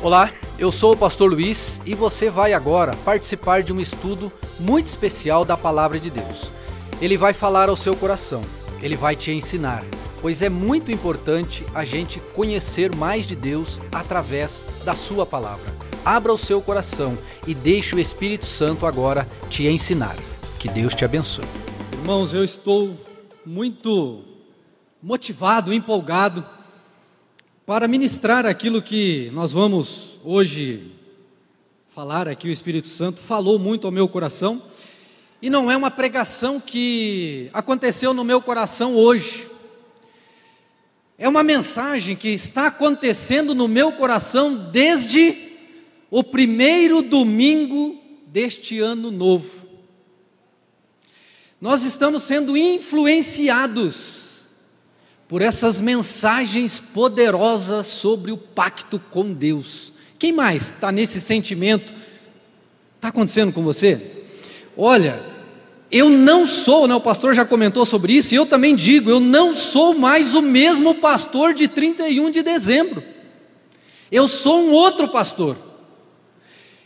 Olá, eu sou o pastor Luiz e você vai agora participar de um estudo muito especial da palavra de Deus. Ele vai falar ao seu coração, ele vai te ensinar, pois é muito importante a gente conhecer mais de Deus através da sua palavra. Abra o seu coração e deixe o Espírito Santo agora te ensinar. Que Deus te abençoe. Irmãos, eu estou muito motivado, empolgado para ministrar aquilo que nós vamos hoje falar aqui, o Espírito Santo falou muito ao meu coração, e não é uma pregação que aconteceu no meu coração hoje, é uma mensagem que está acontecendo no meu coração desde o primeiro domingo deste ano novo. Nós estamos sendo influenciados por essas mensagens poderosas sobre o pacto com Deus. Quem mais está nesse sentimento? Está acontecendo com você? Olha, eu não sou, né, o pastor já comentou sobre isso, e eu também digo, eu não sou mais o mesmo pastor de 31 de dezembro. Eu sou um outro pastor.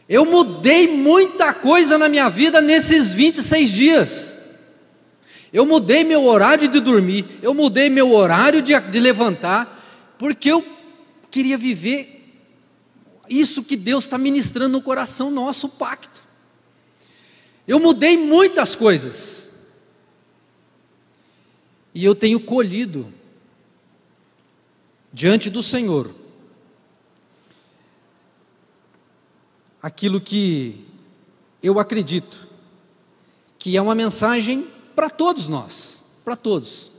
Eu mudei muita coisa na minha vida nesses 26 dias. Eu mudei meu horário de dormir, eu mudei meu horário de, de levantar, porque eu queria viver isso que Deus está ministrando no coração nosso, o pacto. Eu mudei muitas coisas. E eu tenho colhido diante do Senhor aquilo que eu acredito que é uma mensagem para todos nós, para todos.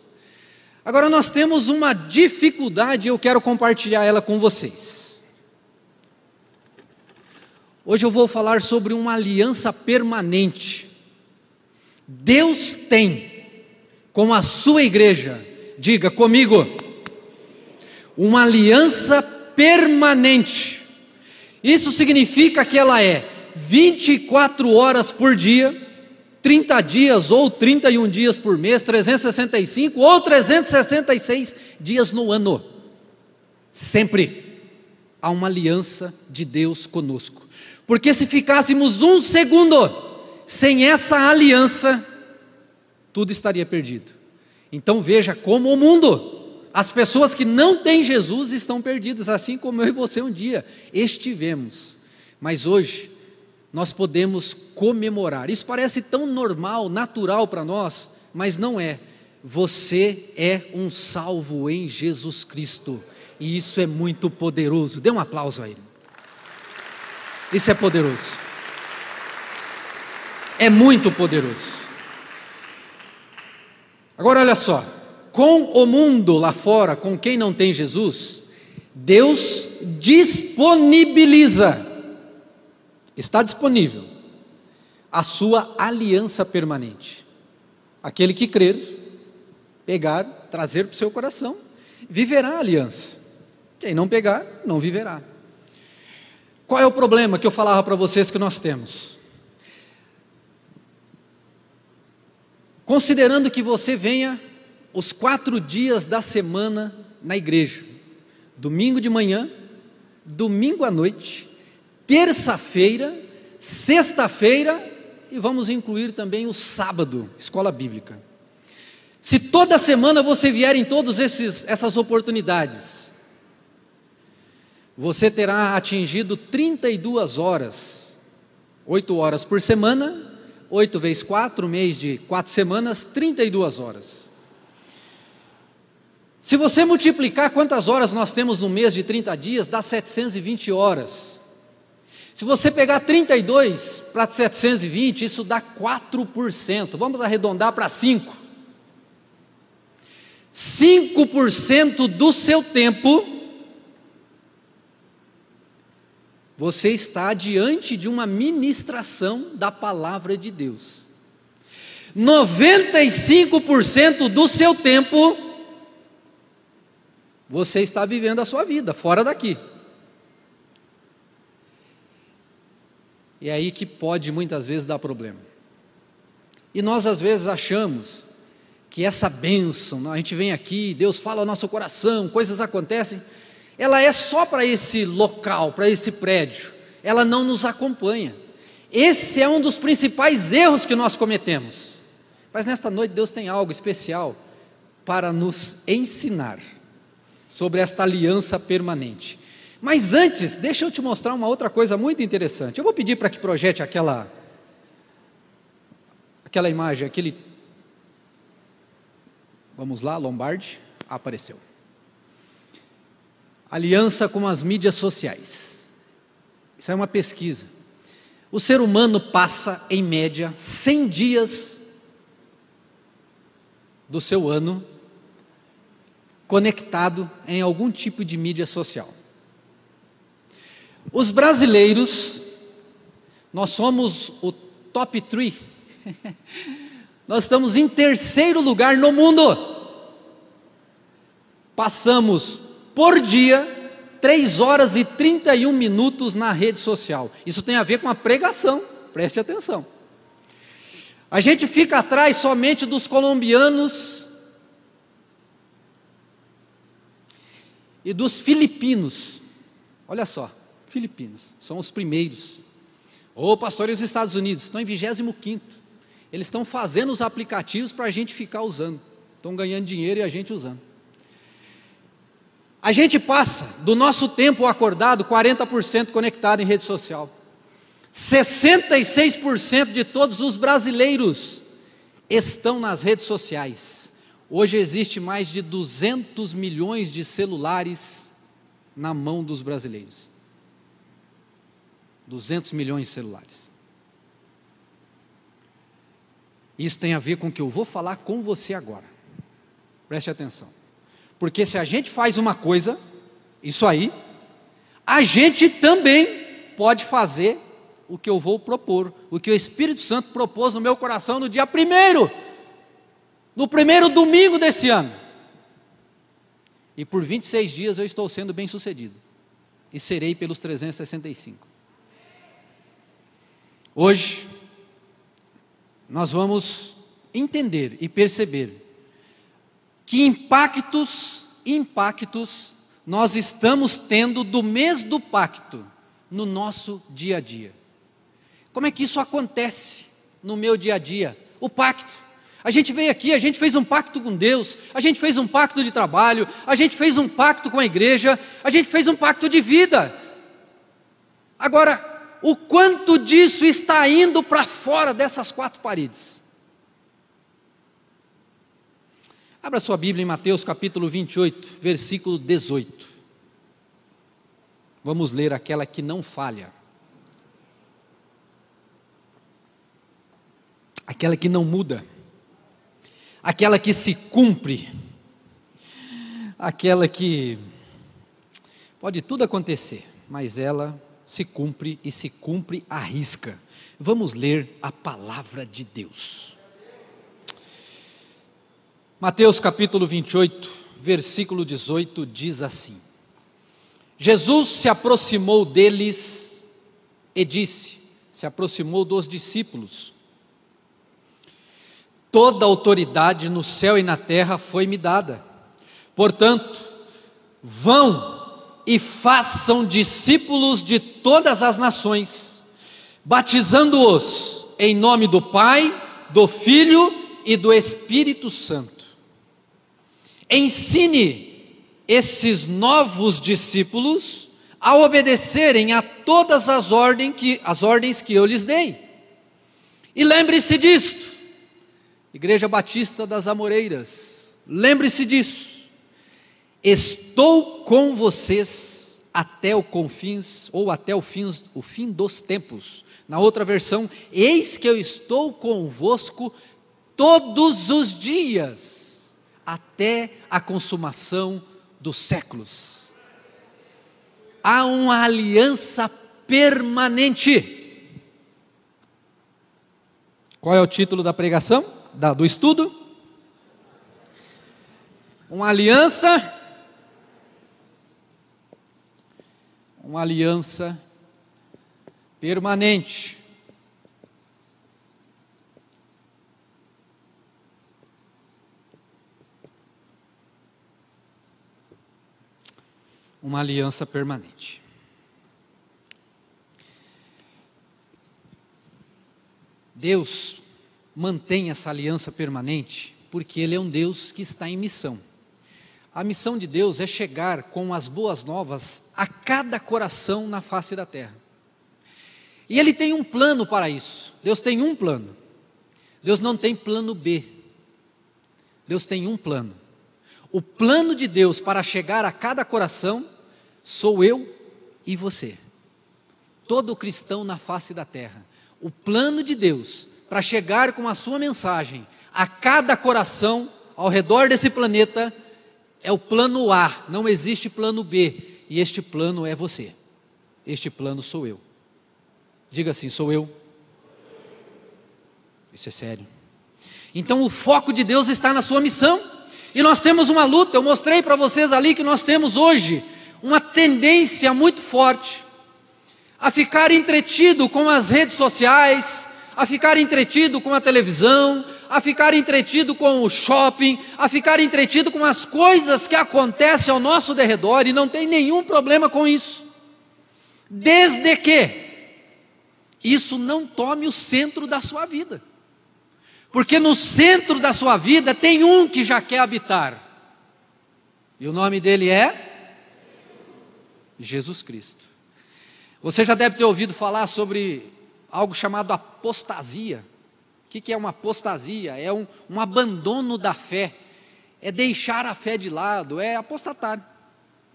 Agora nós temos uma dificuldade eu quero compartilhar ela com vocês. Hoje eu vou falar sobre uma aliança permanente. Deus tem com a sua igreja, diga comigo, uma aliança permanente. Isso significa que ela é 24 horas por dia, 30 dias ou 31 dias por mês, 365 ou 366 dias no ano. Sempre há uma aliança de Deus conosco. Porque se ficássemos um segundo sem essa aliança, tudo estaria perdido. Então veja como o mundo, as pessoas que não têm Jesus estão perdidas, assim como eu e você um dia estivemos. Mas hoje nós podemos comemorar. Isso parece tão normal, natural para nós, mas não é. Você é um salvo em Jesus Cristo, e isso é muito poderoso. Dê um aplauso a Ele. Isso é poderoso. É muito poderoso. Agora olha só, com o mundo lá fora, com quem não tem Jesus, Deus disponibiliza está disponível a sua aliança permanente. Aquele que crer, pegar, trazer para o seu coração, viverá a aliança. Quem não pegar, não viverá. Qual é o problema que eu falava para vocês que nós temos? Considerando que você venha os quatro dias da semana na igreja, domingo de manhã, domingo à noite terça-feira, sexta-feira e vamos incluir também o sábado, escola bíblica. Se toda semana você vier em todas essas oportunidades, você terá atingido 32 horas, 8 horas por semana, 8 vezes 4, mês de 4 semanas, 32 horas. Se você multiplicar quantas horas nós temos no mês de 30 dias, dá 720 horas. Se você pegar 32 para 720, isso dá 4%. Vamos arredondar para 5. 5% do seu tempo você está diante de uma ministração da palavra de Deus. 95% do seu tempo você está vivendo a sua vida fora daqui. É aí que pode muitas vezes dar problema. E nós às vezes achamos que essa bênção, a gente vem aqui, Deus fala ao nosso coração, coisas acontecem, ela é só para esse local, para esse prédio, ela não nos acompanha. Esse é um dos principais erros que nós cometemos. Mas nesta noite Deus tem algo especial para nos ensinar sobre esta aliança permanente. Mas antes, deixa eu te mostrar uma outra coisa muito interessante. Eu vou pedir para que projete aquela aquela imagem, aquele Vamos lá, Lombardi apareceu. Aliança com as mídias sociais. Isso é uma pesquisa. O ser humano passa, em média, 100 dias do seu ano conectado em algum tipo de mídia social. Os brasileiros, nós somos o top 3. nós estamos em terceiro lugar no mundo. Passamos por dia 3 horas e 31 minutos na rede social. Isso tem a ver com a pregação, preste atenção. A gente fica atrás somente dos colombianos e dos filipinos. Olha só, filipinos, são os primeiros. Ô pastor, e os Estados Unidos? Estão em 25. Eles estão fazendo os aplicativos para a gente ficar usando. Estão ganhando dinheiro e a gente usando. A gente passa do nosso tempo acordado 40% conectado em rede social. 66% de todos os brasileiros estão nas redes sociais. Hoje existe mais de 200 milhões de celulares na mão dos brasileiros. 200 milhões de celulares. Isso tem a ver com o que eu vou falar com você agora. Preste atenção. Porque se a gente faz uma coisa, isso aí, a gente também pode fazer o que eu vou propor, o que o Espírito Santo propôs no meu coração no dia primeiro, no primeiro domingo desse ano. E por 26 dias eu estou sendo bem sucedido. E serei pelos 365. Hoje, nós vamos entender e perceber que impactos, impactos nós estamos tendo do mês do pacto no nosso dia a dia. Como é que isso acontece no meu dia a dia? O pacto. A gente veio aqui, a gente fez um pacto com Deus, a gente fez um pacto de trabalho, a gente fez um pacto com a igreja, a gente fez um pacto de vida. Agora, o quanto disso está indo para fora dessas quatro paredes? Abra sua Bíblia em Mateus capítulo 28, versículo 18. Vamos ler aquela que não falha. Aquela que não muda. Aquela que se cumpre. Aquela que pode tudo acontecer, mas ela se cumpre e se cumpre à risca. Vamos ler a palavra de Deus. Mateus capítulo 28, versículo 18 diz assim: Jesus se aproximou deles e disse, se aproximou dos discípulos: Toda autoridade no céu e na terra foi-me dada. Portanto, vão e façam discípulos de todas as nações, batizando-os em nome do Pai, do Filho e do Espírito Santo ensine esses novos discípulos a obedecerem a todas as ordens que, as ordens que eu lhes dei. E lembre-se disto, Igreja Batista das Amoreiras, lembre-se disso. Estou com vocês até o confins ou até o fim, o fim dos tempos. Na outra versão, eis que eu estou convosco todos os dias até a consumação dos séculos. Há uma aliança permanente. Qual é o título da pregação? Da, do estudo? Uma aliança. Uma aliança permanente. uma aliança permanente. Deus mantém essa aliança permanente porque Ele é um Deus que está em missão. A missão de Deus é chegar com as boas novas a cada coração na face da terra. E Ele tem um plano para isso. Deus tem um plano. Deus não tem plano B. Deus tem um plano. O plano de Deus para chegar a cada coração sou eu e você. Todo cristão na face da terra. O plano de Deus para chegar com a sua mensagem a cada coração ao redor desse planeta é o plano A, não existe plano B, e este plano é você. Este plano sou eu. Diga assim: sou eu. Isso é sério. Então o foco de Deus está na sua missão. E nós temos uma luta, eu mostrei para vocês ali que nós temos hoje uma tendência muito forte a ficar entretido com as redes sociais, a ficar entretido com a televisão, a ficar entretido com o shopping, a ficar entretido com as coisas que acontecem ao nosso derredor e não tem nenhum problema com isso. Desde que isso não tome o centro da sua vida. Porque no centro da sua vida tem um que já quer habitar. E o nome dele é Jesus Cristo. Você já deve ter ouvido falar sobre algo chamado apostasia. O que é uma apostasia? É um, um abandono da fé, é deixar a fé de lado, é apostatar.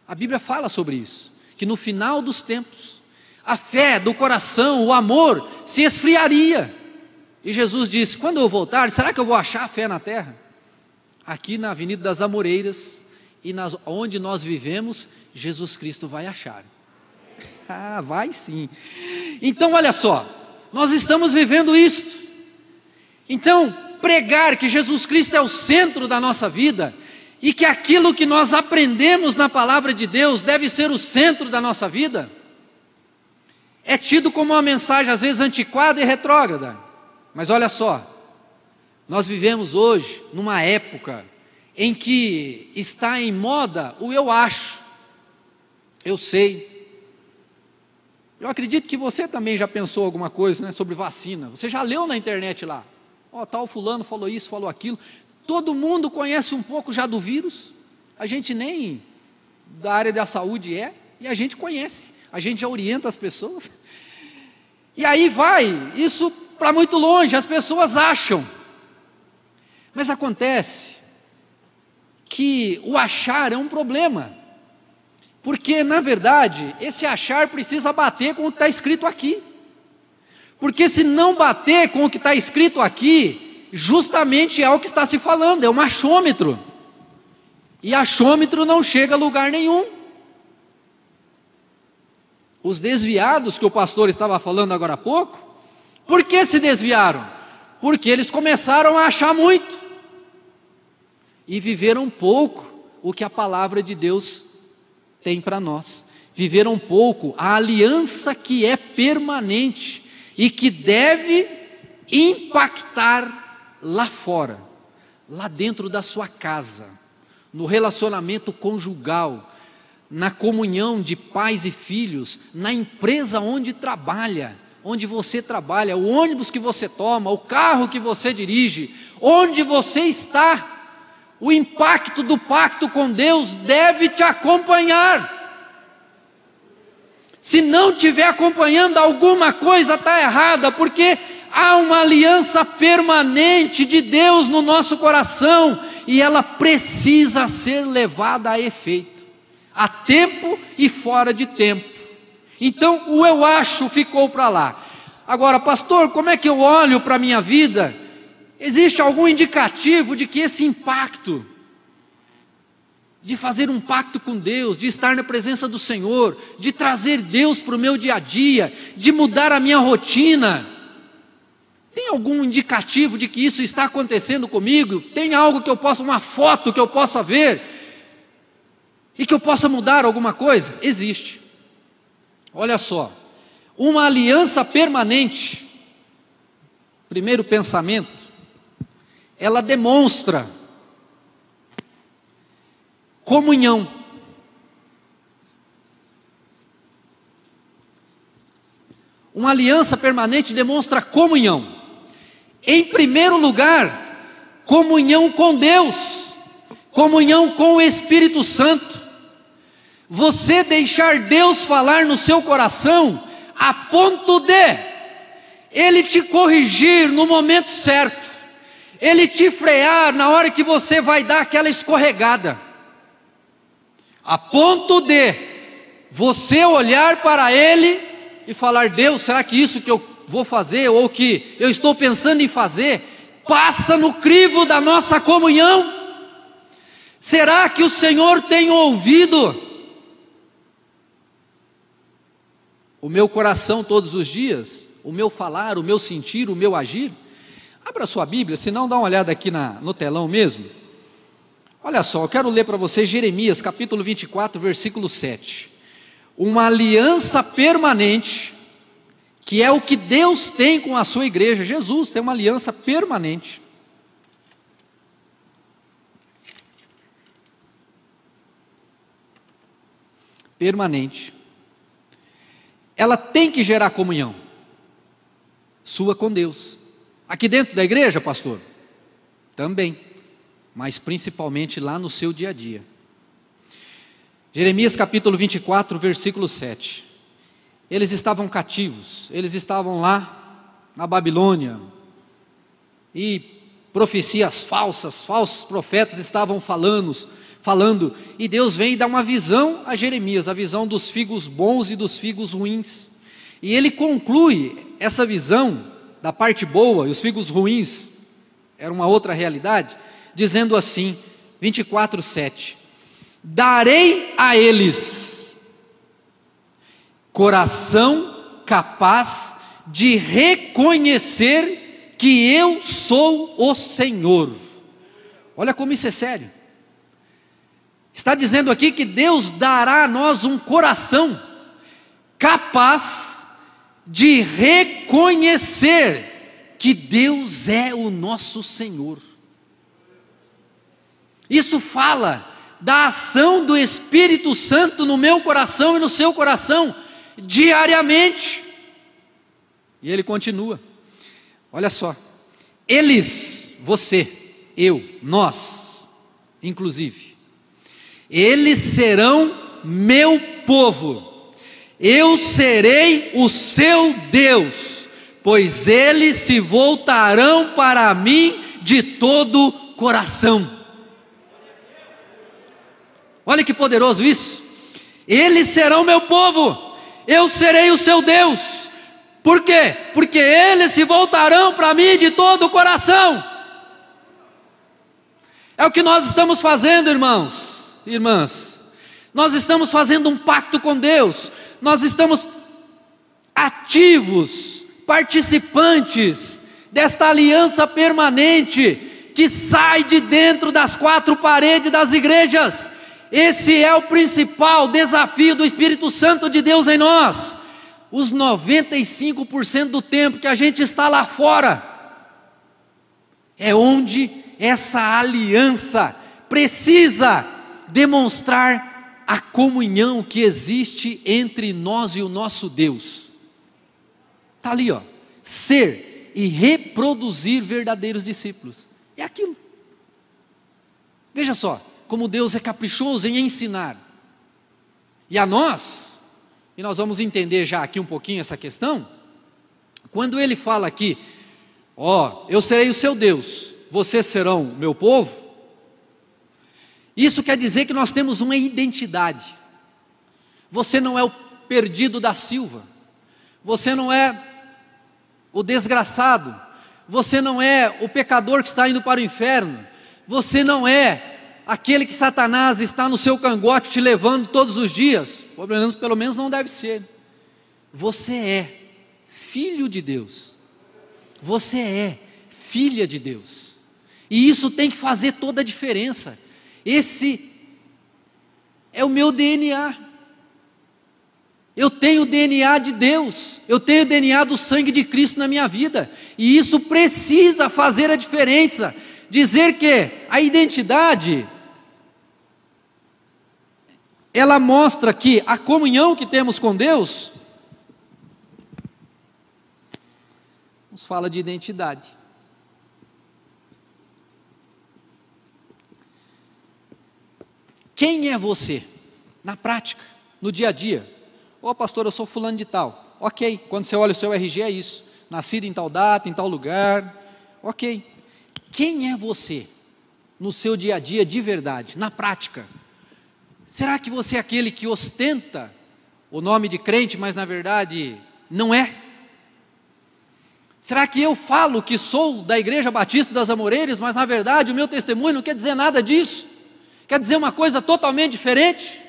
A Bíblia fala sobre isso, que no final dos tempos, a fé do coração, o amor, se esfriaria. E Jesus disse: quando eu voltar, será que eu vou achar a fé na terra? Aqui na Avenida das Amoreiras e nas, onde nós vivemos, Jesus Cristo vai achar. Ah, vai sim. Então, olha só, nós estamos vivendo isto. Então, pregar que Jesus Cristo é o centro da nossa vida e que aquilo que nós aprendemos na palavra de Deus deve ser o centro da nossa vida, é tido como uma mensagem às vezes antiquada e retrógrada. Mas olha só, nós vivemos hoje numa época em que está em moda o eu acho, eu sei, eu acredito que você também já pensou alguma coisa né, sobre vacina. Você já leu na internet lá. Ó, tal fulano falou isso, falou aquilo. Todo mundo conhece um pouco já do vírus. A gente nem da área da saúde é, e a gente conhece. A gente já orienta as pessoas. E aí vai, isso para muito longe, as pessoas acham. Mas acontece que o achar é um problema. Porque, na verdade, esse achar precisa bater com o que está escrito aqui. Porque se não bater com o que está escrito aqui, justamente é o que está se falando, é um achômetro. E achômetro não chega a lugar nenhum. Os desviados que o pastor estava falando agora há pouco, por que se desviaram? Porque eles começaram a achar muito e viveram pouco o que a palavra de Deus tem para nós. Viver um pouco a aliança que é permanente e que deve impactar lá fora, lá dentro da sua casa, no relacionamento conjugal, na comunhão de pais e filhos, na empresa onde trabalha, onde você trabalha, o ônibus que você toma, o carro que você dirige, onde você está o impacto do pacto com Deus deve te acompanhar. Se não estiver acompanhando, alguma coisa está errada, porque há uma aliança permanente de Deus no nosso coração e ela precisa ser levada a efeito, a tempo e fora de tempo. Então, o eu acho ficou para lá. Agora, pastor, como é que eu olho para a minha vida? Existe algum indicativo de que esse impacto, de fazer um pacto com Deus, de estar na presença do Senhor, de trazer Deus para o meu dia a dia, de mudar a minha rotina, tem algum indicativo de que isso está acontecendo comigo? Tem algo que eu possa, uma foto que eu possa ver e que eu possa mudar alguma coisa? Existe. Olha só, uma aliança permanente. Primeiro pensamento, ela demonstra comunhão. Uma aliança permanente demonstra comunhão. Em primeiro lugar, comunhão com Deus, comunhão com o Espírito Santo. Você deixar Deus falar no seu coração a ponto de Ele te corrigir no momento certo, Ele te frear na hora que você vai dar aquela escorregada a ponto de você olhar para Ele e falar: Deus, será que isso que eu vou fazer ou que eu estou pensando em fazer passa no crivo da nossa comunhão? Será que o Senhor tem ouvido o meu coração todos os dias, o meu falar, o meu sentir, o meu agir? Abra sua Bíblia, se não dá uma olhada aqui na, no telão mesmo. Olha só, eu quero ler para vocês Jeremias capítulo 24, versículo 7. Uma aliança permanente, que é o que Deus tem com a sua igreja. Jesus tem uma aliança permanente. Permanente ela tem que gerar comunhão sua com Deus. Aqui dentro da igreja, pastor? Também, mas principalmente lá no seu dia a dia. Jeremias capítulo 24, versículo 7. Eles estavam cativos, eles estavam lá na Babilônia, e profecias falsas, falsos profetas estavam falando, falando, e Deus vem e dá uma visão a Jeremias, a visão dos figos bons e dos figos ruins. E ele conclui essa visão da parte boa e os figos ruins era uma outra realidade, dizendo assim, 24, 7: Darei a eles coração capaz de reconhecer que eu sou o Senhor. Olha como isso é sério. Está dizendo aqui que Deus dará a nós um coração capaz de reconhecer que Deus é o nosso Senhor. Isso fala da ação do Espírito Santo no meu coração e no seu coração, diariamente. E ele continua: olha só, eles, você, eu, nós, inclusive, eles serão meu povo, eu serei o seu Deus, pois eles se voltarão para mim de todo coração. Olha que poderoso isso. Eles serão meu povo, eu serei o seu Deus. Por quê? Porque eles se voltarão para mim de todo o coração. É o que nós estamos fazendo, irmãos irmãs, nós estamos fazendo um pacto com Deus, nós estamos ativos, participantes desta aliança permanente que sai de dentro das quatro paredes das igrejas. Esse é o principal desafio do Espírito Santo de Deus em nós. Os 95% do tempo que a gente está lá fora é onde essa aliança precisa demonstrar a comunhão que existe entre nós e o nosso Deus. Está ali, ó. Ser e reproduzir verdadeiros discípulos. É aquilo. Veja só, como Deus é caprichoso em ensinar. E a nós, e nós vamos entender já aqui um pouquinho essa questão, quando ele fala aqui, ó, eu serei o seu Deus, vocês serão meu povo, isso quer dizer que nós temos uma identidade. Você não é o perdido da Silva, você não é o desgraçado, você não é o pecador que está indo para o inferno, você não é aquele que Satanás está no seu cangote te levando todos os dias, pelo menos, pelo menos não deve ser. Você é filho de Deus, você é filha de Deus, e isso tem que fazer toda a diferença. Esse é o meu DNA. Eu tenho o DNA de Deus, eu tenho o DNA do sangue de Cristo na minha vida, e isso precisa fazer a diferença. Dizer que a identidade, ela mostra que a comunhão que temos com Deus nos fala de identidade. Quem é você? Na prática, no dia a dia. Ô oh, pastor, eu sou fulano de tal. Ok, quando você olha o seu RG é isso. Nascido em tal data, em tal lugar. Ok. Quem é você no seu dia a dia de verdade, na prática? Será que você é aquele que ostenta o nome de crente, mas na verdade não é? Será que eu falo que sou da Igreja Batista das Amoreiras, mas na verdade o meu testemunho não quer dizer nada disso? Quer dizer uma coisa totalmente diferente?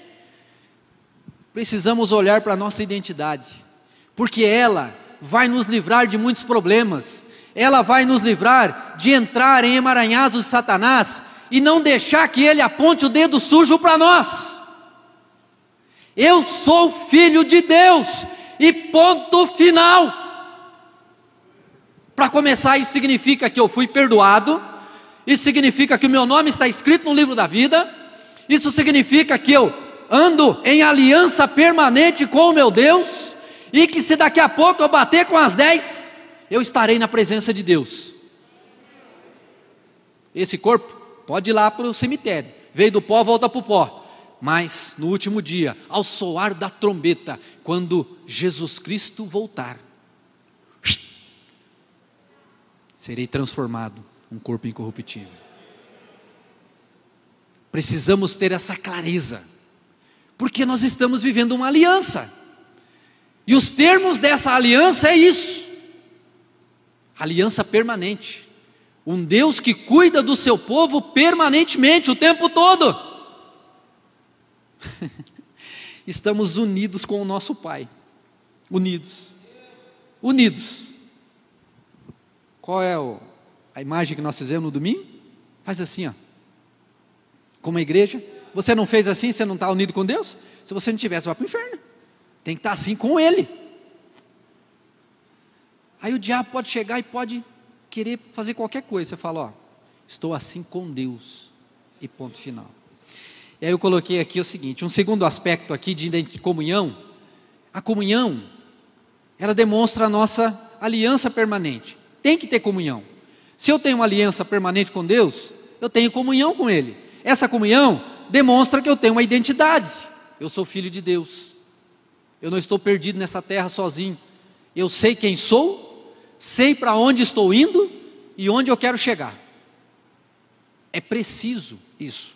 Precisamos olhar para a nossa identidade, porque ela vai nos livrar de muitos problemas, ela vai nos livrar de entrar em emaranhados de Satanás e não deixar que ele aponte o dedo sujo para nós. Eu sou filho de Deus, e ponto final. Para começar, isso significa que eu fui perdoado, isso significa que o meu nome está escrito no livro da vida, isso significa que eu ando em aliança permanente com o meu Deus, e que se daqui a pouco eu bater com as dez, eu estarei na presença de Deus. Esse corpo pode ir lá para o cemitério, veio do pó, volta para o pó. Mas no último dia, ao soar da trombeta, quando Jesus Cristo voltar, serei transformado um corpo incorruptível. Precisamos ter essa clareza, porque nós estamos vivendo uma aliança, e os termos dessa aliança é isso: aliança permanente, um Deus que cuida do seu povo permanentemente, o tempo todo. Estamos unidos com o nosso Pai, unidos, unidos. Qual é a imagem que nós fizemos no domingo? Faz assim, ó. Como a igreja. Você não fez assim, você não está unido com Deus? Se você não tivesse, vai para o inferno. Tem que estar tá assim com Ele. Aí o diabo pode chegar e pode querer fazer qualquer coisa. Você fala, ó, estou assim com Deus. E ponto final. E aí eu coloquei aqui o seguinte: um segundo aspecto aqui de comunhão. A comunhão, ela demonstra a nossa aliança permanente. Tem que ter comunhão. Se eu tenho uma aliança permanente com Deus, eu tenho comunhão com Ele. Essa comunhão demonstra que eu tenho uma identidade. Eu sou filho de Deus. Eu não estou perdido nessa terra sozinho. Eu sei quem sou, sei para onde estou indo e onde eu quero chegar. É preciso isso.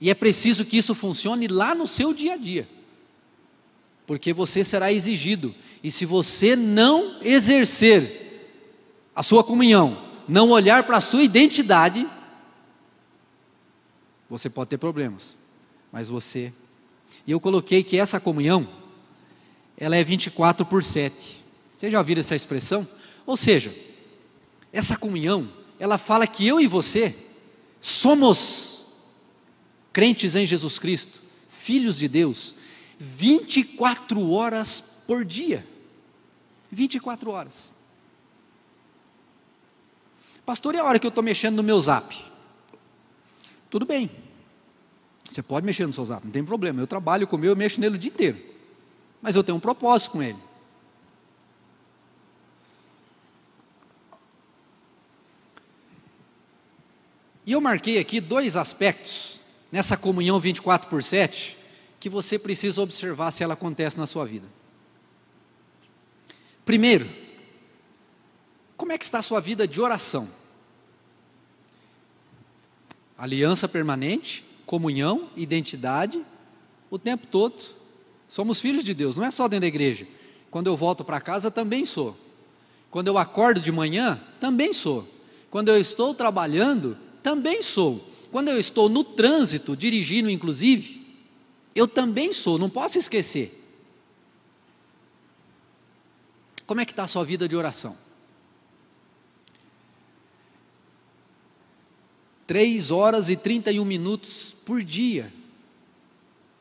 E é preciso que isso funcione lá no seu dia a dia. Porque você será exigido. E se você não exercer a sua comunhão, não olhar para a sua identidade, você pode ter problemas. Mas você. E eu coloquei que essa comunhão, ela é 24 por 7. Vocês já ouviram essa expressão? Ou seja, essa comunhão, ela fala que eu e você somos crentes em Jesus Cristo, filhos de Deus, 24 horas por dia. 24 horas. Pastor, e a hora que eu estou mexendo no meu zap? Tudo bem. Você pode mexer no seu zap, não tem problema. Eu trabalho com o meu, eu mexo nele o dia inteiro. Mas eu tenho um propósito com ele. E eu marquei aqui dois aspectos nessa comunhão 24 por 7 que você precisa observar se ela acontece na sua vida. Primeiro, como é que está a sua vida de oração? Aliança permanente, comunhão, identidade, o tempo todo. Somos filhos de Deus, não é só dentro da igreja. Quando eu volto para casa, também sou. Quando eu acordo de manhã, também sou. Quando eu estou trabalhando, também sou. Quando eu estou no trânsito, dirigindo inclusive, eu também sou, não posso esquecer. Como é que está a sua vida de oração? Três horas e 31 minutos por dia.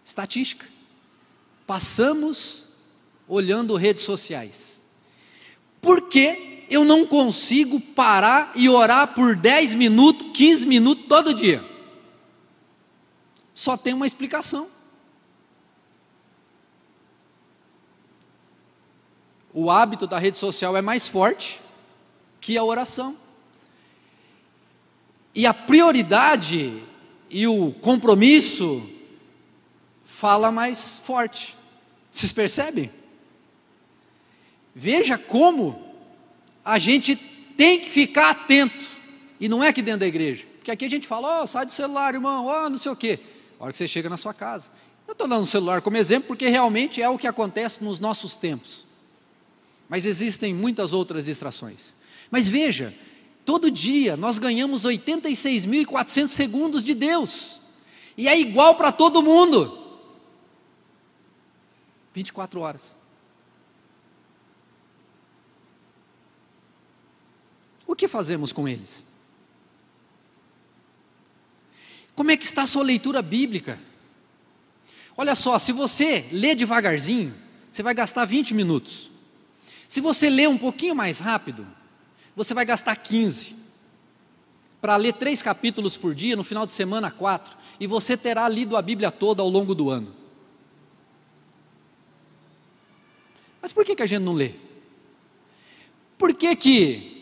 Estatística. Passamos olhando redes sociais. Por que eu não consigo parar e orar por 10 minutos, 15 minutos todo dia. Só tem uma explicação. O hábito da rede social é mais forte que a oração. E a prioridade e o compromisso fala mais forte. Vocês percebem? Veja como a gente tem que ficar atento. E não é aqui dentro da igreja. Porque aqui a gente fala, ó, oh, sai do celular, irmão, ó, oh, não sei o quê. A hora que você chega na sua casa. Eu estou dando o celular como exemplo porque realmente é o que acontece nos nossos tempos. Mas existem muitas outras distrações. Mas veja, todo dia nós ganhamos 86.400 segundos de Deus. E é igual para todo mundo. 24 horas. O que fazemos com eles? Como é que está a sua leitura bíblica? Olha só, se você lê devagarzinho, você vai gastar 20 minutos. Se você lê um pouquinho mais rápido, você vai gastar 15. Para ler três capítulos por dia, no final de semana, quatro. E você terá lido a Bíblia toda ao longo do ano. Mas por que, que a gente não lê? Por que, que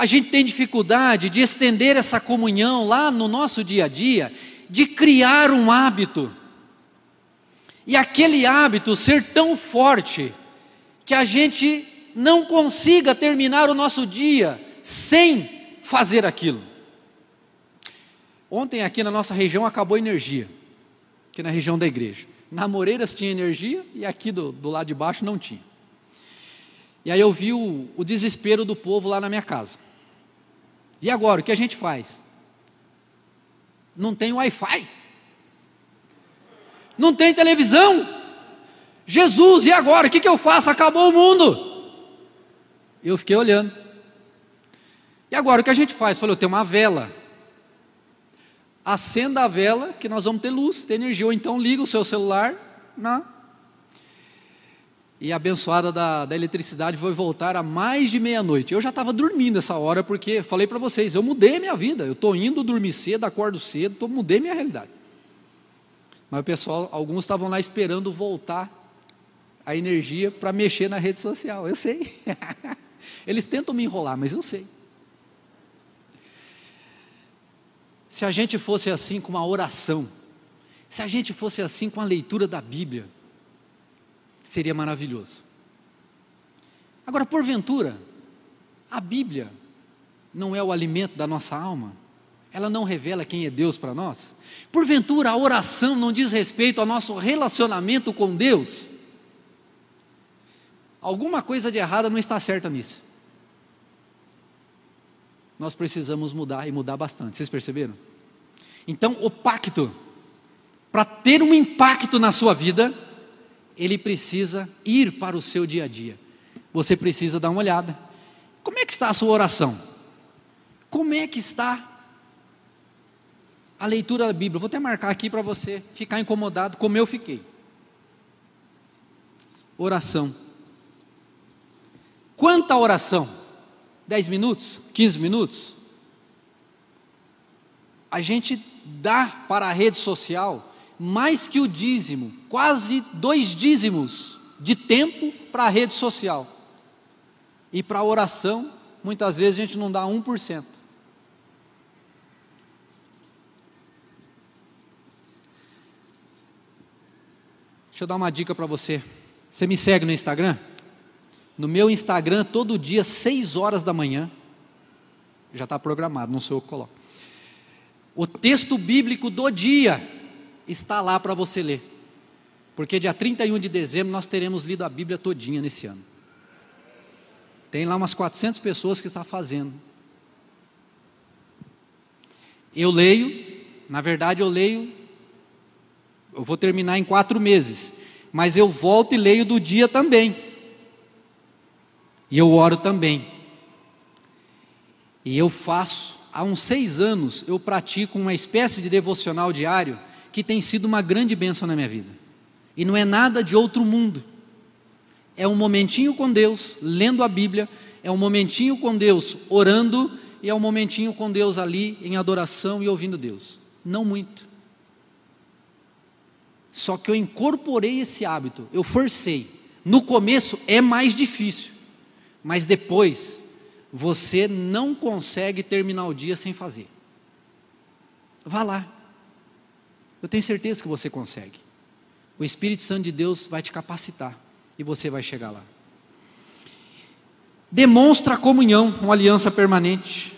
a gente tem dificuldade de estender essa comunhão lá no nosso dia a dia, de criar um hábito? E aquele hábito ser tão forte que a gente não consiga terminar o nosso dia sem fazer aquilo. Ontem aqui na nossa região acabou a energia, aqui na região da igreja. Na Moreiras tinha energia e aqui do, do lado de baixo não tinha. E aí eu vi o, o desespero do povo lá na minha casa. E agora, o que a gente faz? Não tem Wi-Fi. Não tem televisão. Jesus, e agora? O que, que eu faço? Acabou o mundo. Eu fiquei olhando. E agora o que a gente faz? Falei, eu tenho uma vela. Acenda a vela que nós vamos ter luz, ter energia. Ou então liga o seu celular na e a abençoada da, da eletricidade foi voltar a mais de meia-noite. Eu já estava dormindo essa hora, porque falei para vocês, eu mudei a minha vida. Eu estou indo dormir cedo, acordo cedo, tô, mudei minha realidade. Mas o pessoal, alguns estavam lá esperando voltar a energia para mexer na rede social. Eu sei. Eles tentam me enrolar, mas eu sei. Se a gente fosse assim com a oração, se a gente fosse assim com a leitura da Bíblia, seria maravilhoso. Agora, porventura, a Bíblia não é o alimento da nossa alma? Ela não revela quem é Deus para nós? Porventura, a oração não diz respeito ao nosso relacionamento com Deus? Alguma coisa de errada não está certa nisso. Nós precisamos mudar e mudar bastante. Vocês perceberam? Então, o pacto, para ter um impacto na sua vida, ele precisa ir para o seu dia a dia. Você precisa dar uma olhada. Como é que está a sua oração? Como é que está a leitura da Bíblia? Vou até marcar aqui para você ficar incomodado como eu fiquei. Oração. Quanta oração? 10 minutos? 15 minutos? A gente dá para a rede social mais que o dízimo, quase dois dízimos de tempo para a rede social. E para a oração, muitas vezes a gente não dá 1%. Deixa eu dar uma dica para você. Você me segue no Instagram? No meu Instagram, todo dia, 6 horas da manhã, já está programado, não sou eu que coloco. O texto bíblico do dia está lá para você ler. Porque dia 31 de dezembro nós teremos lido a Bíblia todinha nesse ano. Tem lá umas 400 pessoas que estão fazendo. Eu leio, na verdade eu leio, eu vou terminar em quatro meses, mas eu volto e leio do dia também. E eu oro também. E eu faço, há uns seis anos, eu pratico uma espécie de devocional diário que tem sido uma grande bênção na minha vida. E não é nada de outro mundo. É um momentinho com Deus, lendo a Bíblia, é um momentinho com Deus, orando, e é um momentinho com Deus ali em adoração e ouvindo Deus. Não muito. Só que eu incorporei esse hábito, eu forcei. No começo é mais difícil, mas depois você não consegue terminar o dia sem fazer. Vá lá. Eu tenho certeza que você consegue. O Espírito Santo de Deus vai te capacitar e você vai chegar lá. Demonstra a comunhão, uma aliança permanente.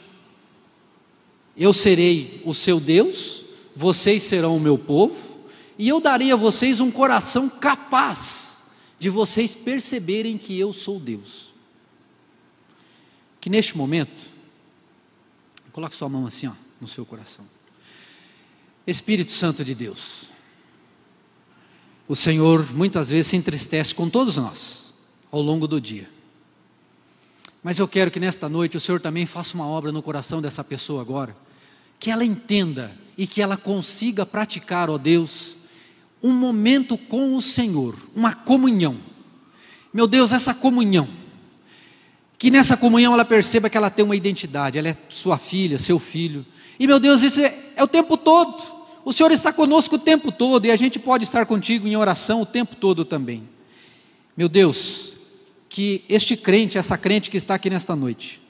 Eu serei o seu Deus, vocês serão o meu povo, e eu darei a vocês um coração capaz de vocês perceberem que eu sou Deus. Que neste momento, coloque sua mão assim, ó, no seu coração. Espírito Santo de Deus, o Senhor muitas vezes se entristece com todos nós ao longo do dia. Mas eu quero que nesta noite o Senhor também faça uma obra no coração dessa pessoa agora, que ela entenda e que ela consiga praticar, ó Deus, um momento com o Senhor, uma comunhão. Meu Deus, essa comunhão. Que nessa comunhão ela perceba que ela tem uma identidade, ela é sua filha, seu filho. E meu Deus, isso é, é o tempo todo. O Senhor está conosco o tempo todo e a gente pode estar contigo em oração o tempo todo também. Meu Deus, que este crente, essa crente que está aqui nesta noite,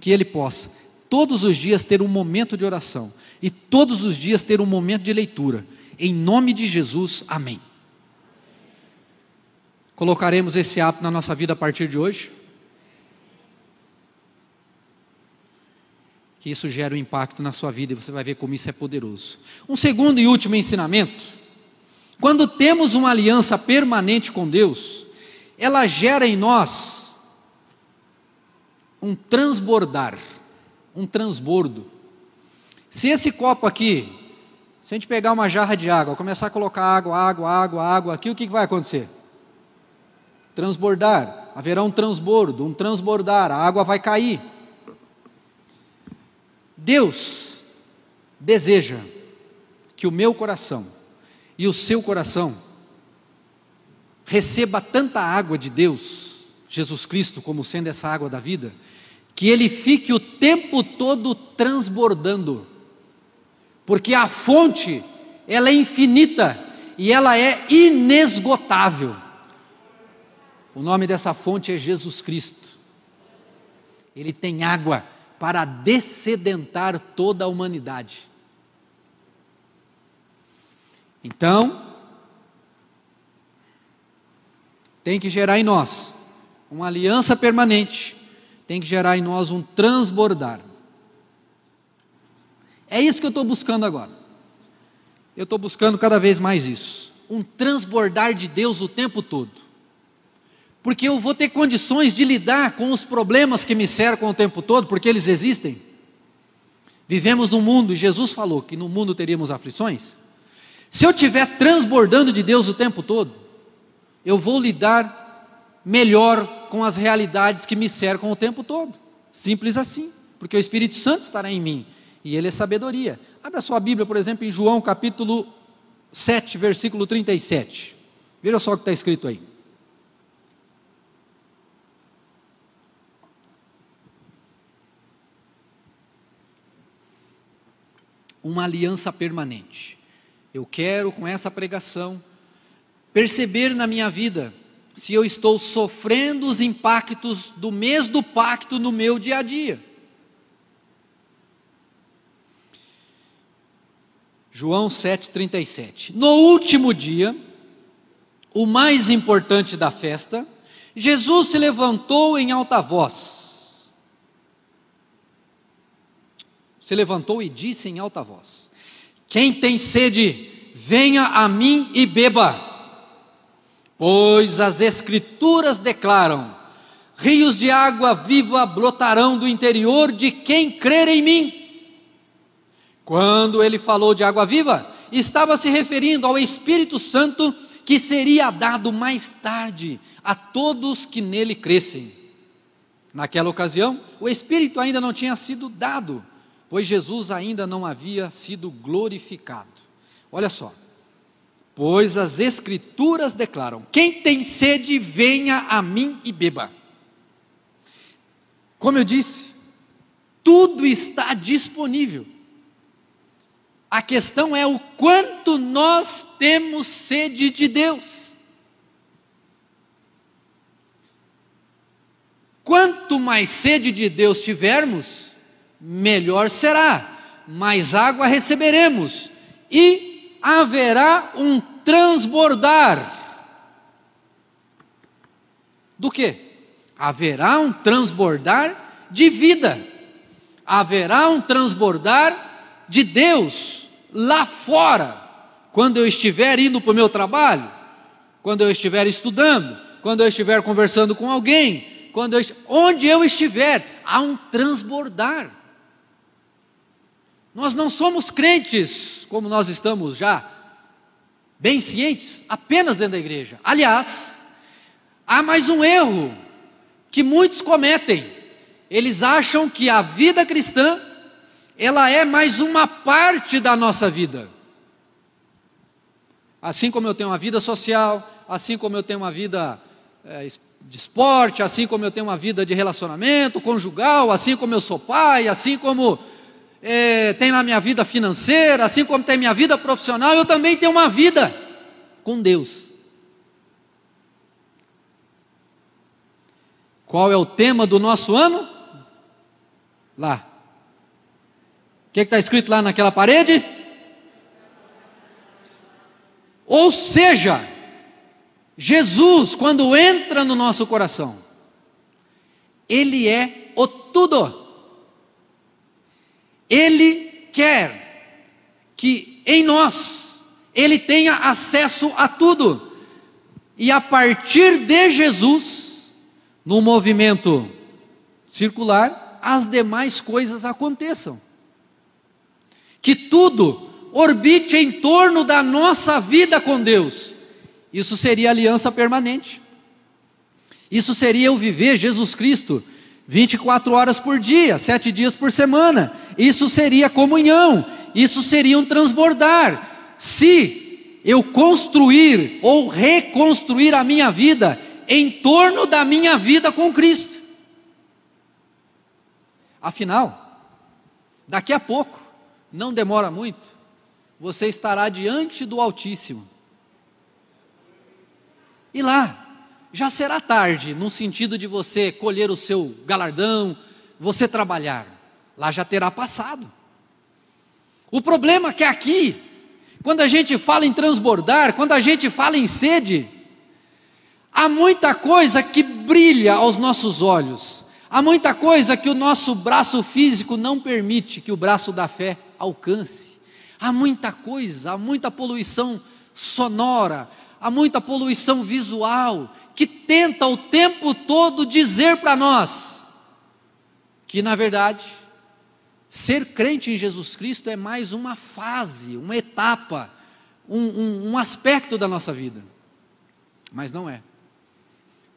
que ele possa todos os dias ter um momento de oração e todos os dias ter um momento de leitura. Em nome de Jesus, amém. Colocaremos esse hábito na nossa vida a partir de hoje? Que isso gera um impacto na sua vida e você vai ver como isso é poderoso. Um segundo e último ensinamento: quando temos uma aliança permanente com Deus, ela gera em nós um transbordar, um transbordo. Se esse copo aqui, se a gente pegar uma jarra de água, começar a colocar água, água, água, água aqui, o que vai acontecer? Transbordar, haverá um transbordo, um transbordar, a água vai cair. Deus deseja que o meu coração e o seu coração receba tanta água de Deus, Jesus Cristo, como sendo essa água da vida, que ele fique o tempo todo transbordando, porque a fonte, ela é infinita e ela é inesgotável. O nome dessa fonte é Jesus Cristo. Ele tem água para descedentar toda a humanidade. Então, tem que gerar em nós uma aliança permanente, tem que gerar em nós um transbordar. É isso que eu estou buscando agora. Eu estou buscando cada vez mais isso. Um transbordar de Deus o tempo todo porque eu vou ter condições de lidar com os problemas que me cercam o tempo todo, porque eles existem. Vivemos no mundo, e Jesus falou que no mundo teríamos aflições. Se eu estiver transbordando de Deus o tempo todo, eu vou lidar melhor com as realidades que me cercam o tempo todo. Simples assim, porque o Espírito Santo estará em mim e ele é sabedoria. Abra sua Bíblia, por exemplo, em João capítulo 7, versículo 37. Veja só o que está escrito aí. Uma aliança permanente. Eu quero, com essa pregação, perceber na minha vida se eu estou sofrendo os impactos do mês do pacto no meu dia a dia. João 7,37. No último dia, o mais importante da festa, Jesus se levantou em alta voz se levantou e disse em alta voz: Quem tem sede, venha a mim e beba. Pois as Escrituras declaram: rios de água viva brotarão do interior de quem crer em mim. Quando ele falou de água viva, estava se referindo ao Espírito Santo que seria dado mais tarde a todos que nele crescem. Naquela ocasião, o Espírito ainda não tinha sido dado, pois Jesus ainda não havia sido glorificado. Olha só. Pois as Escrituras declaram: quem tem sede, venha a mim e beba. Como eu disse, tudo está disponível. A questão é o quanto nós temos sede de Deus. Quanto mais sede de Deus tivermos, melhor será, mais água receberemos e haverá um transbordar. Do que? Haverá um transbordar de vida, haverá um transbordar de Deus lá fora, quando eu estiver indo para o meu trabalho, quando eu estiver estudando, quando eu estiver conversando com alguém, quando eu, onde eu estiver, há um transbordar. Nós não somos crentes, como nós estamos já, bem cientes, apenas dentro da igreja. Aliás, há mais um erro que muitos cometem. Eles acham que a vida cristã, ela é mais uma parte da nossa vida. Assim como eu tenho uma vida social, assim como eu tenho uma vida é, de esporte, assim como eu tenho uma vida de relacionamento conjugal, assim como eu sou pai, assim como é, tem na minha vida financeira, assim como tem minha vida profissional, eu também tenho uma vida com Deus. Qual é o tema do nosso ano? Lá. O que está escrito lá naquela parede? Ou seja, Jesus, quando entra no nosso coração, Ele é o tudo. Ele quer que em nós Ele tenha acesso a tudo. E a partir de Jesus, no movimento circular, as demais coisas aconteçam. Que tudo orbite em torno da nossa vida com Deus isso seria aliança permanente. Isso seria eu viver Jesus Cristo 24 horas por dia, sete dias por semana. Isso seria comunhão. Isso seria um transbordar. Se eu construir ou reconstruir a minha vida em torno da minha vida com Cristo. Afinal, daqui a pouco, não demora muito, você estará diante do Altíssimo e lá já será tarde, no sentido de você colher o seu galardão, você trabalhar. Lá já terá passado. O problema é que aqui, quando a gente fala em transbordar, quando a gente fala em sede, há muita coisa que brilha aos nossos olhos, há muita coisa que o nosso braço físico não permite que o braço da fé alcance, há muita coisa, há muita poluição sonora, há muita poluição visual que tenta o tempo todo dizer para nós que, na verdade, ser crente em Jesus Cristo é mais uma fase, uma etapa, um, um, um aspecto da nossa vida. Mas não é.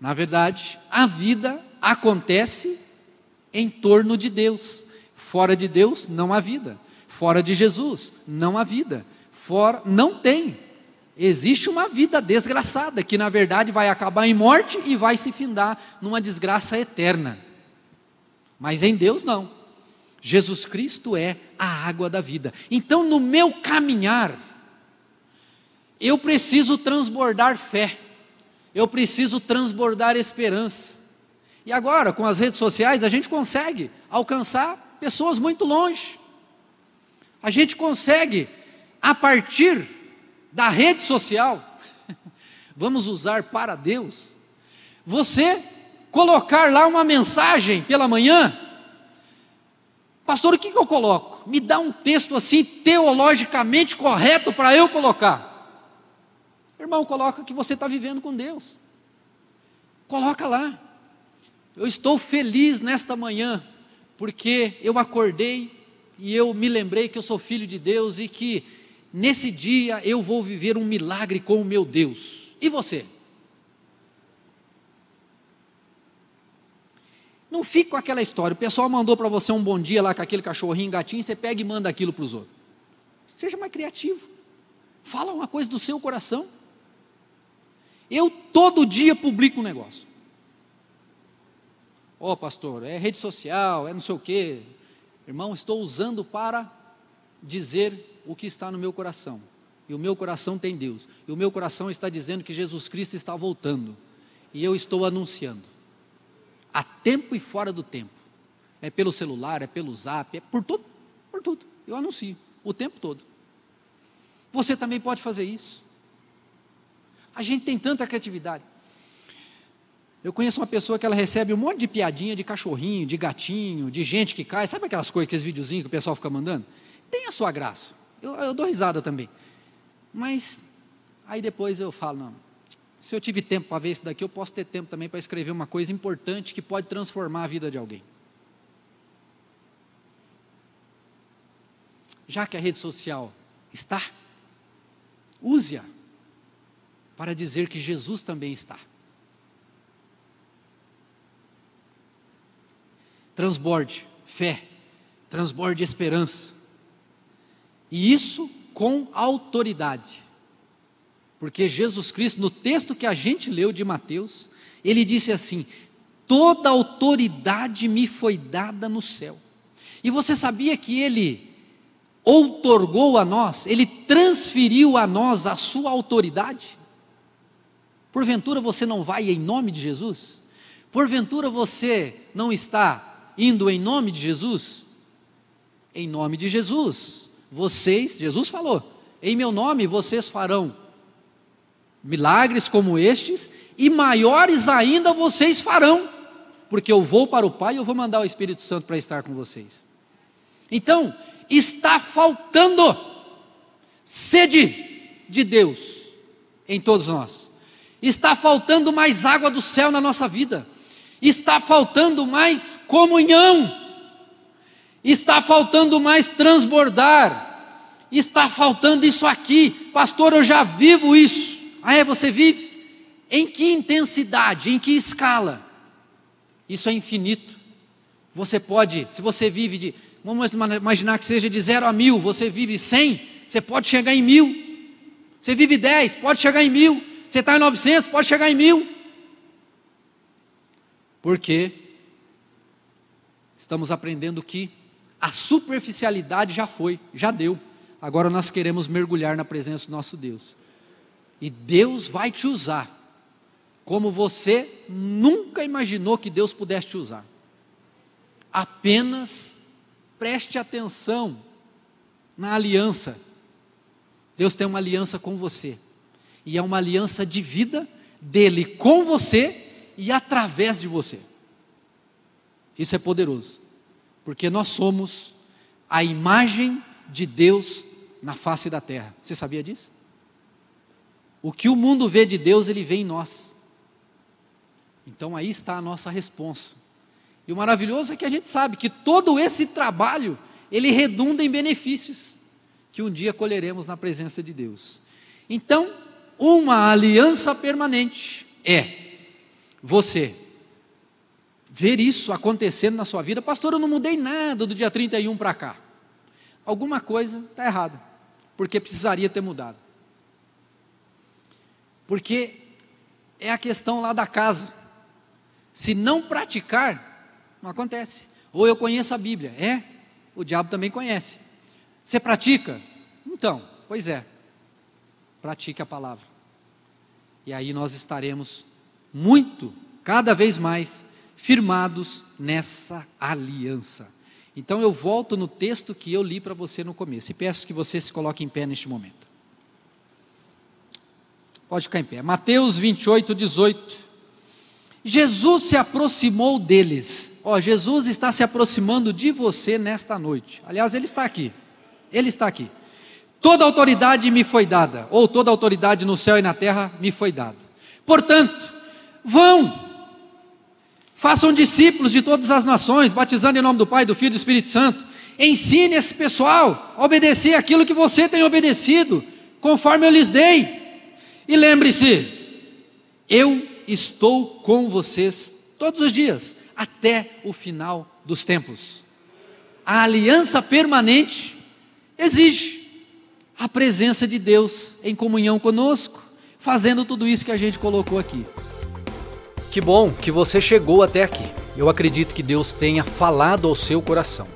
Na verdade, a vida acontece em torno de Deus. Fora de Deus não há vida. Fora de Jesus não há vida. Fora não tem. Existe uma vida desgraçada, que na verdade vai acabar em morte e vai se findar numa desgraça eterna. Mas em Deus não. Jesus Cristo é a água da vida. Então, no meu caminhar, eu preciso transbordar fé, eu preciso transbordar esperança. E agora, com as redes sociais, a gente consegue alcançar pessoas muito longe. A gente consegue, a partir da rede social, vamos usar para Deus. Você colocar lá uma mensagem pela manhã, pastor, o que, que eu coloco? Me dá um texto assim teologicamente correto para eu colocar. Irmão, coloca que você está vivendo com Deus. Coloca lá. Eu estou feliz nesta manhã, porque eu acordei e eu me lembrei que eu sou filho de Deus e que nesse dia eu vou viver um milagre com o meu Deus. E você? Não fique com aquela história. O pessoal mandou para você um bom dia lá com aquele cachorrinho, gatinho, você pega e manda aquilo para os outros. Seja mais criativo. Fala uma coisa do seu coração. Eu todo dia publico um negócio. Ó oh, pastor, é rede social, é não sei o quê. Irmão, estou usando para dizer o que está no meu coração. E o meu coração tem Deus. E o meu coração está dizendo que Jesus Cristo está voltando. E eu estou anunciando. A tempo e fora do tempo. É pelo celular, é pelo zap, é por tudo, por tudo. Eu anuncio o tempo todo. Você também pode fazer isso. A gente tem tanta criatividade. Eu conheço uma pessoa que ela recebe um monte de piadinha de cachorrinho, de gatinho, de gente que cai. Sabe aquelas coisas, aqueles videozinhos que o pessoal fica mandando? Tem a sua graça. Eu, eu dou risada também. Mas aí depois eu falo, não, se eu tive tempo para ver isso daqui, eu posso ter tempo também para escrever uma coisa importante que pode transformar a vida de alguém. Já que a rede social está, use-a para dizer que Jesus também está. transborde fé, transborde esperança. E isso com autoridade. Porque Jesus Cristo, no texto que a gente leu de Mateus, ele disse assim: Toda autoridade me foi dada no céu. E você sabia que ele outorgou a nós, ele transferiu a nós a sua autoridade? Porventura você não vai em nome de Jesus? Porventura você não está indo em nome de Jesus? Em nome de Jesus. Vocês, Jesus falou, em meu nome vocês farão milagres como estes, e maiores ainda vocês farão, porque eu vou para o Pai e eu vou mandar o Espírito Santo para estar com vocês. Então, está faltando sede de Deus em todos nós. Está faltando mais água do céu na nossa vida está faltando mais comunhão, está faltando mais transbordar, está faltando isso aqui, pastor, eu já vivo isso. Ah, é? Você vive? Em que intensidade, em que escala? Isso é infinito. Você pode, se você vive de, vamos imaginar que seja de zero a mil, você vive cem, você pode chegar em mil. Você vive dez, pode chegar em mil. Você está em 900, pode chegar em mil. Porque estamos aprendendo que a superficialidade já foi, já deu. Agora nós queremos mergulhar na presença do nosso Deus. E Deus vai te usar como você nunca imaginou que Deus pudesse te usar. Apenas preste atenção na aliança. Deus tem uma aliança com você. E é uma aliança de vida dele com você e através de você. Isso é poderoso, porque nós somos a imagem de Deus na face da terra. Você sabia disso? O que o mundo vê de Deus, ele vê em nós. Então aí está a nossa resposta. E o maravilhoso é que a gente sabe que todo esse trabalho, ele redunda em benefícios que um dia colheremos na presença de Deus. Então, uma aliança permanente é você ver isso acontecendo na sua vida, pastor, eu não mudei nada do dia 31 para cá. Alguma coisa está errada, porque precisaria ter mudado. Porque é a questão lá da casa. Se não praticar, não acontece. Ou eu conheço a Bíblia, é, o diabo também conhece. Você pratica? Então, pois é, pratique a palavra. E aí nós estaremos muito, cada vez mais, firmados nessa aliança. Então eu volto no texto que eu li para você no começo e peço que você se coloque em pé neste momento. Pode ficar em pé. Mateus 28, 18. Jesus se aproximou deles. Ó, Jesus está se aproximando de você nesta noite. Aliás, ele está aqui. Ele está aqui. Toda autoridade me foi dada, ou toda autoridade no céu e na terra me foi dada. Portanto, Vão, façam discípulos de todas as nações, batizando em nome do Pai, do Filho e do Espírito Santo. Ensine esse pessoal a obedecer aquilo que você tem obedecido, conforme eu lhes dei. E lembre-se, eu estou com vocês todos os dias, até o final dos tempos. A aliança permanente exige a presença de Deus em comunhão conosco, fazendo tudo isso que a gente colocou aqui. Que bom que você chegou até aqui. Eu acredito que Deus tenha falado ao seu coração.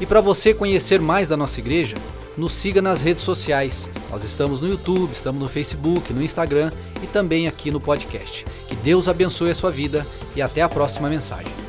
E para você conhecer mais da nossa igreja, nos siga nas redes sociais. Nós estamos no YouTube, estamos no Facebook, no Instagram e também aqui no podcast. Que Deus abençoe a sua vida e até a próxima mensagem.